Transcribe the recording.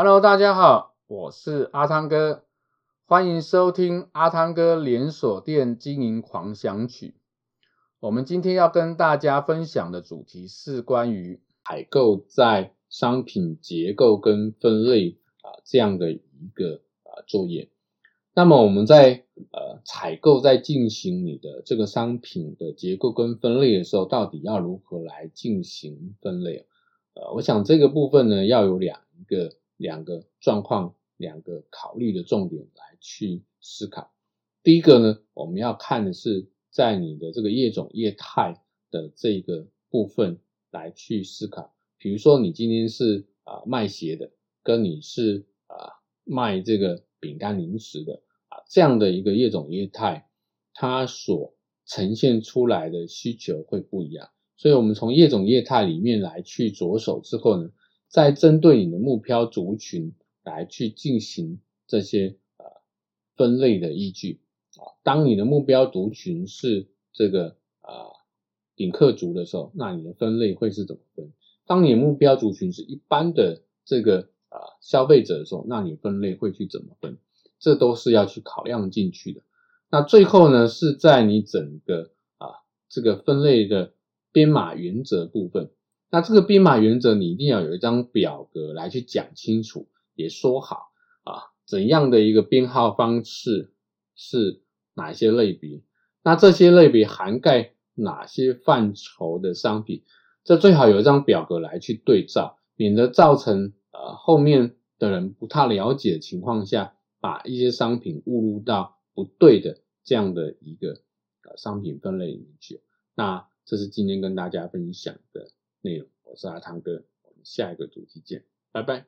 Hello，大家好，我是阿汤哥，欢迎收听阿汤哥连锁店经营狂想曲。我们今天要跟大家分享的主题是关于采购在商品结构跟分类啊这样的一个啊作业。那么我们在呃采购在进行你的这个商品的结构跟分类的时候，到底要如何来进行分类？呃，我想这个部分呢，要有两个。两个状况，两个考虑的重点来去思考。第一个呢，我们要看的是在你的这个业种业态的这个部分来去思考。比如说，你今天是啊卖鞋的，跟你是啊卖这个饼干零食的啊这样的一个业种业态，它所呈现出来的需求会不一样。所以，我们从业种业态里面来去着手之后呢，再针对你的目标族群来去进行这些呃分类的依据啊，当你的目标族群是这个啊顶客族的时候，那你的分类会是怎么分？当你的目标族群是一般的这个啊消费者的时候，那你分类会去怎么分？这都是要去考量进去的。那最后呢，是在你整个啊这个分类的编码原则部分。那这个编码原则，你一定要有一张表格来去讲清楚，也说好啊，怎样的一个编号方式是哪些类别？那这些类别涵盖哪些范畴的商品？这最好有一张表格来去对照，免得造成呃后面的人不太了解的情况下，把一些商品误入到不对的这样的一个呃商品分类里面去。那这是今天跟大家分享的内容，我是阿汤哥，我们下一个主题见，拜拜。